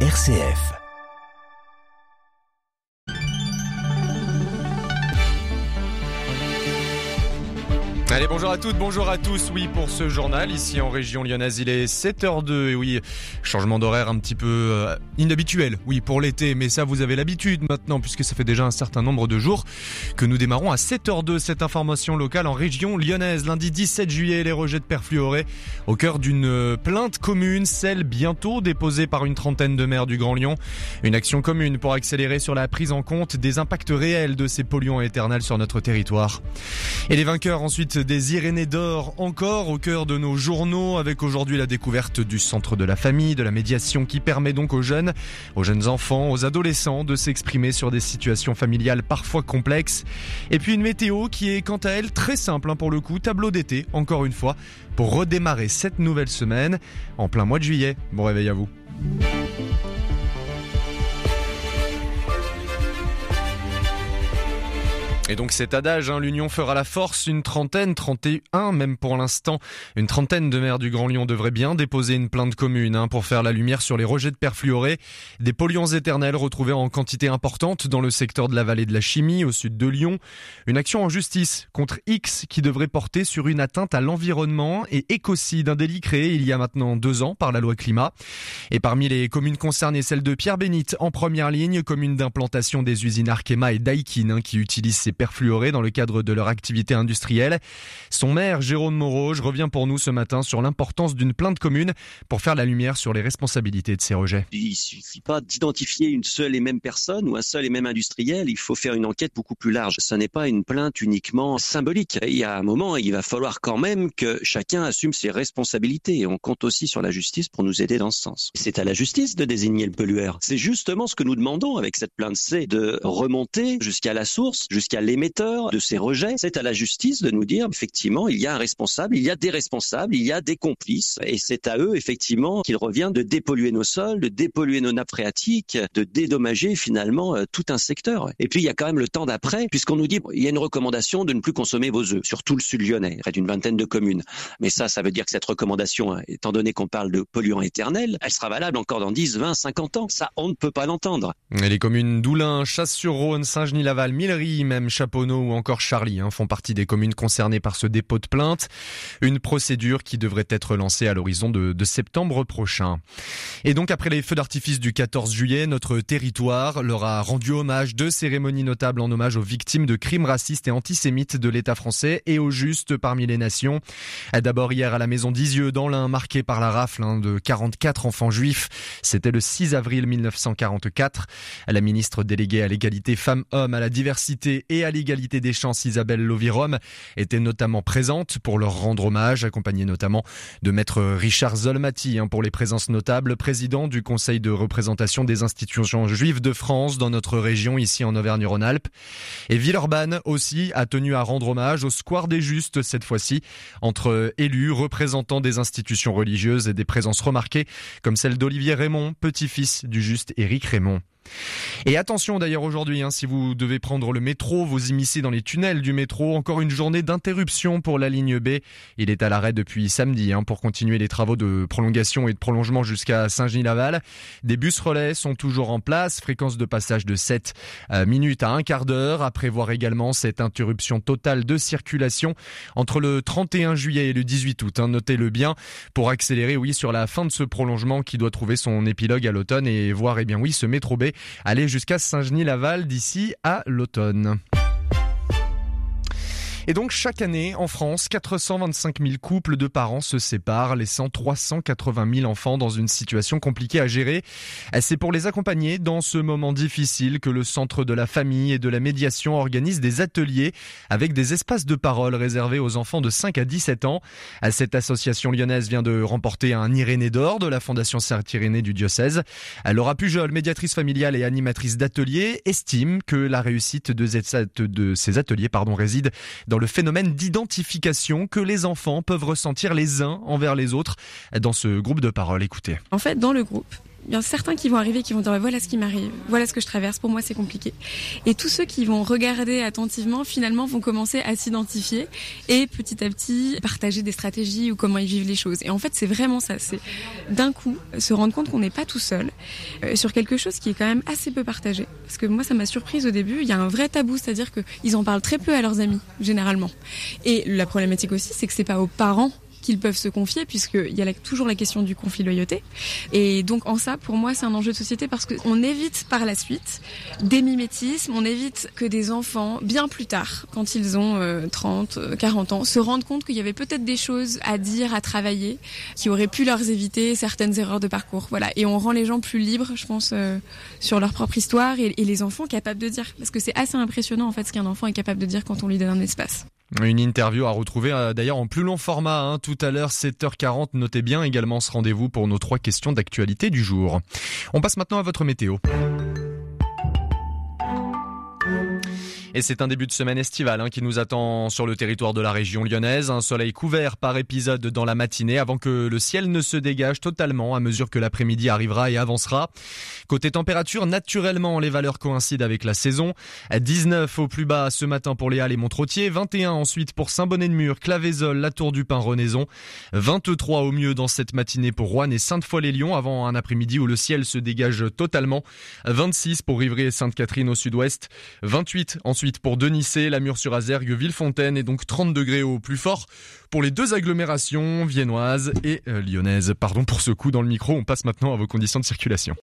RCF. Allez, bonjour à toutes, bonjour à tous. Oui, pour ce journal, ici en région lyonnaise, il est 7h02. Et oui, changement d'horaire un petit peu euh, inhabituel. Oui, pour l'été, mais ça, vous avez l'habitude maintenant, puisque ça fait déjà un certain nombre de jours que nous démarrons à 7h02 cette information locale en région lyonnaise. Lundi 17 juillet, les rejets de perfluoré au cœur d'une euh, plainte commune, celle bientôt déposée par une trentaine de maires du Grand Lyon. Une action commune pour accélérer sur la prise en compte des impacts réels de ces polluants éternels sur notre territoire. Et les vainqueurs ensuite des Irénées d'or encore au cœur de nos journaux avec aujourd'hui la découverte du centre de la famille, de la médiation qui permet donc aux jeunes, aux jeunes enfants, aux adolescents de s'exprimer sur des situations familiales parfois complexes. Et puis une météo qui est quant à elle très simple hein, pour le coup, tableau d'été encore une fois pour redémarrer cette nouvelle semaine en plein mois de juillet. Bon réveil à vous. Et donc cet adage, hein, l'union fera la force, une trentaine, 31 même pour l'instant, une trentaine de maires du Grand Lyon devraient bien déposer une plainte commune hein, pour faire la lumière sur les rejets de perfluorés, des polluants éternels retrouvés en quantité importante dans le secteur de la vallée de la chimie au sud de Lyon. Une action en justice contre X qui devrait porter sur une atteinte à l'environnement et écocide, un délit créé il y a maintenant deux ans par la loi climat. Et parmi les communes concernées, celle de Pierre-Bénite en première ligne, commune d'implantation des usines Arkema et Daikin hein, qui utilisent ces perfluorés dans le cadre de leur activité industrielle. Son maire, Jérôme Moroge, revient pour nous ce matin sur l'importance d'une plainte commune pour faire la lumière sur les responsabilités de ces rejets. Il suffit pas d'identifier une seule et même personne ou un seul et même industriel. Il faut faire une enquête beaucoup plus large. Ce n'est pas une plainte uniquement symbolique. Il y a un moment, il va falloir quand même que chacun assume ses responsabilités et on compte aussi sur la justice pour nous aider dans ce sens. C'est à la justice de désigner le pollueur. C'est justement ce que nous demandons avec cette plainte, c'est de remonter jusqu'à la source, jusqu'à l'émetteur de ces rejets. C'est à la justice de nous dire, effectivement, il y a un responsable, il y a des responsables, il y a des complices. Et c'est à eux, effectivement, qu'il revient de dépolluer nos sols, de dépolluer nos nappes phréatiques, de dédommager finalement euh, tout un secteur. Et puis, il y a quand même le temps d'après, puisqu'on nous dit, il y a une recommandation de ne plus consommer vos œufs sur tout le sud lyonnais, près d'une vingtaine de communes. Mais ça, ça veut dire que cette recommandation, hein, étant donné qu'on parle de polluants éternels, elle sera valable encore dans 10, 20, 50 ans. Ça, on ne peut pas l'entendre. Les communes d'Oulin, Chasse-sur-Rhône, Saint-Genis-Laval, Millery, même Chaponneau ou encore Charlie hein, font partie des communes concernées par ce dépôt de plainte. Une procédure qui devrait être lancée à l'horizon de, de septembre prochain. Et donc après les feux d'artifice du 14 juillet, notre territoire leur a rendu hommage. Deux cérémonies notables en hommage aux victimes de crimes racistes et antisémites de l'État français et aux justes parmi les nations. D'abord hier à la maison d'Isieux dans l'Ain, marqué par la rafle hein, de 44 enfants juifs. C'était le 6 avril 1944. La ministre déléguée à l'égalité femmes-hommes, à la diversité et à l'égalité des chances, Isabelle Lovirom, était notamment présente pour leur rendre hommage, accompagnée notamment de maître Richard Zolmati hein, pour les présences notables, président du Conseil de représentation des institutions juives de France dans notre région ici en Auvergne-Rhône-Alpes. Et Villeurbanne aussi a tenu à rendre hommage au Square des Justes cette fois-ci, entre élus, représentants des institutions religieuses et des présences remarquées comme celle d'Olivier Raymond, petit-fils du juste Éric Raymond. Et attention d'ailleurs aujourd'hui, hein, si vous devez prendre le métro, vous immiscez dans les tunnels du métro, encore une journée d'interruption pour la ligne B. Il est à l'arrêt depuis samedi hein, pour continuer les travaux de prolongation et de prolongement jusqu'à Saint-Genis-Laval. Des bus relais sont toujours en place, fréquence de passage de 7 euh, minutes à un quart d'heure, à prévoir également cette interruption totale de circulation entre le 31 juillet et le 18 août. Hein, Notez-le bien pour accélérer, oui, sur la fin de ce prolongement qui doit trouver son épilogue à l'automne et voir, eh bien oui, ce métro B aller jusqu'à Saint-Genis-Laval d'ici à l'automne. Et donc chaque année, en France, 425 000 couples de parents se séparent, laissant 380 000 enfants dans une situation compliquée à gérer. C'est pour les accompagner dans ce moment difficile que le Centre de la famille et de la médiation organise des ateliers avec des espaces de parole réservés aux enfants de 5 à 17 ans. Cette association lyonnaise vient de remporter un Irénée d'or de la Fondation Saint-Irénée du diocèse. Laura Pujol, médiatrice familiale et animatrice d'ateliers, estime que la réussite de ces ateliers pardon, réside dans le phénomène d'identification que les enfants peuvent ressentir les uns envers les autres dans ce groupe de parole. Écoutez. En fait, dans le groupe, Il y en a certains qui vont arriver qui vont dire voilà ce qui m'arrive, voilà ce que je traverse, pour moi c'est compliqué. Et tous ceux qui vont regarder attentivement finalement vont commencer à s'identifier et petit à petit partager des stratégies ou comment ils vivent les choses. Et en fait c'est vraiment ça, c'est d'un coup se rendre compte qu'on n'est pas tout seul euh, sur quelque chose qui est quand même assez peu partagé. Parce que moi ça m'a surprise au début, il y a un vrai tabou, c'est-à-dire qu'ils en parlent très peu à leurs amis généralement. Et la problématique aussi c'est que c'est pas aux parents qu'ils peuvent se confier, puisqu'il y a toujours la question du conflit loyauté. Et donc en ça, pour moi, c'est un enjeu de société parce qu'on évite par la suite des mimétismes, on évite que des enfants, bien plus tard, quand ils ont 30, euh, 40 euh, ans, se rendent compte qu'il y avait peut-être des choses à dire, à travailler, qui auraient pu leur éviter certaines erreurs de parcours. Voilà. Et on rend les gens plus libres, je pense, euh, sur leur propre histoire et les enfants capables de dire. Parce que c'est assez impressionnant, en fait, ce qu'un enfant est capable de dire quand on lui donne un espace. Une interview à retrouver euh, d'ailleurs en plus long format hein, tout à l'heure 7h40. Notez bien également ce rendez-vous pour nos trois questions d'actualité du jour. On passe maintenant à votre météo. Et c'est un début de semaine estivale hein, qui nous attend sur le territoire de la région lyonnaise. Un soleil couvert par épisode dans la matinée avant que le ciel ne se dégage totalement à mesure que l'après-midi arrivera et avancera. Côté température, naturellement, les valeurs coïncident avec la saison. 19 au plus bas ce matin pour les Halles et Montrottier, 21 ensuite pour Saint-Bonnet-de-Mur, Clavézol, la Tour du Pin, Renaison, 23 au mieux dans cette matinée pour Rouen et Sainte-Foy-les-Lyons avant un après-midi où le ciel se dégage totalement. 26 pour Rivry et Sainte-Catherine au sud-ouest, 28 ensuite pour Denissé, la Mur sur Azergue, Villefontaine et donc 30 degrés au plus fort pour les deux agglomérations viennoises et euh, lyonnaises. Pardon pour ce coup dans le micro, on passe maintenant à vos conditions de circulation.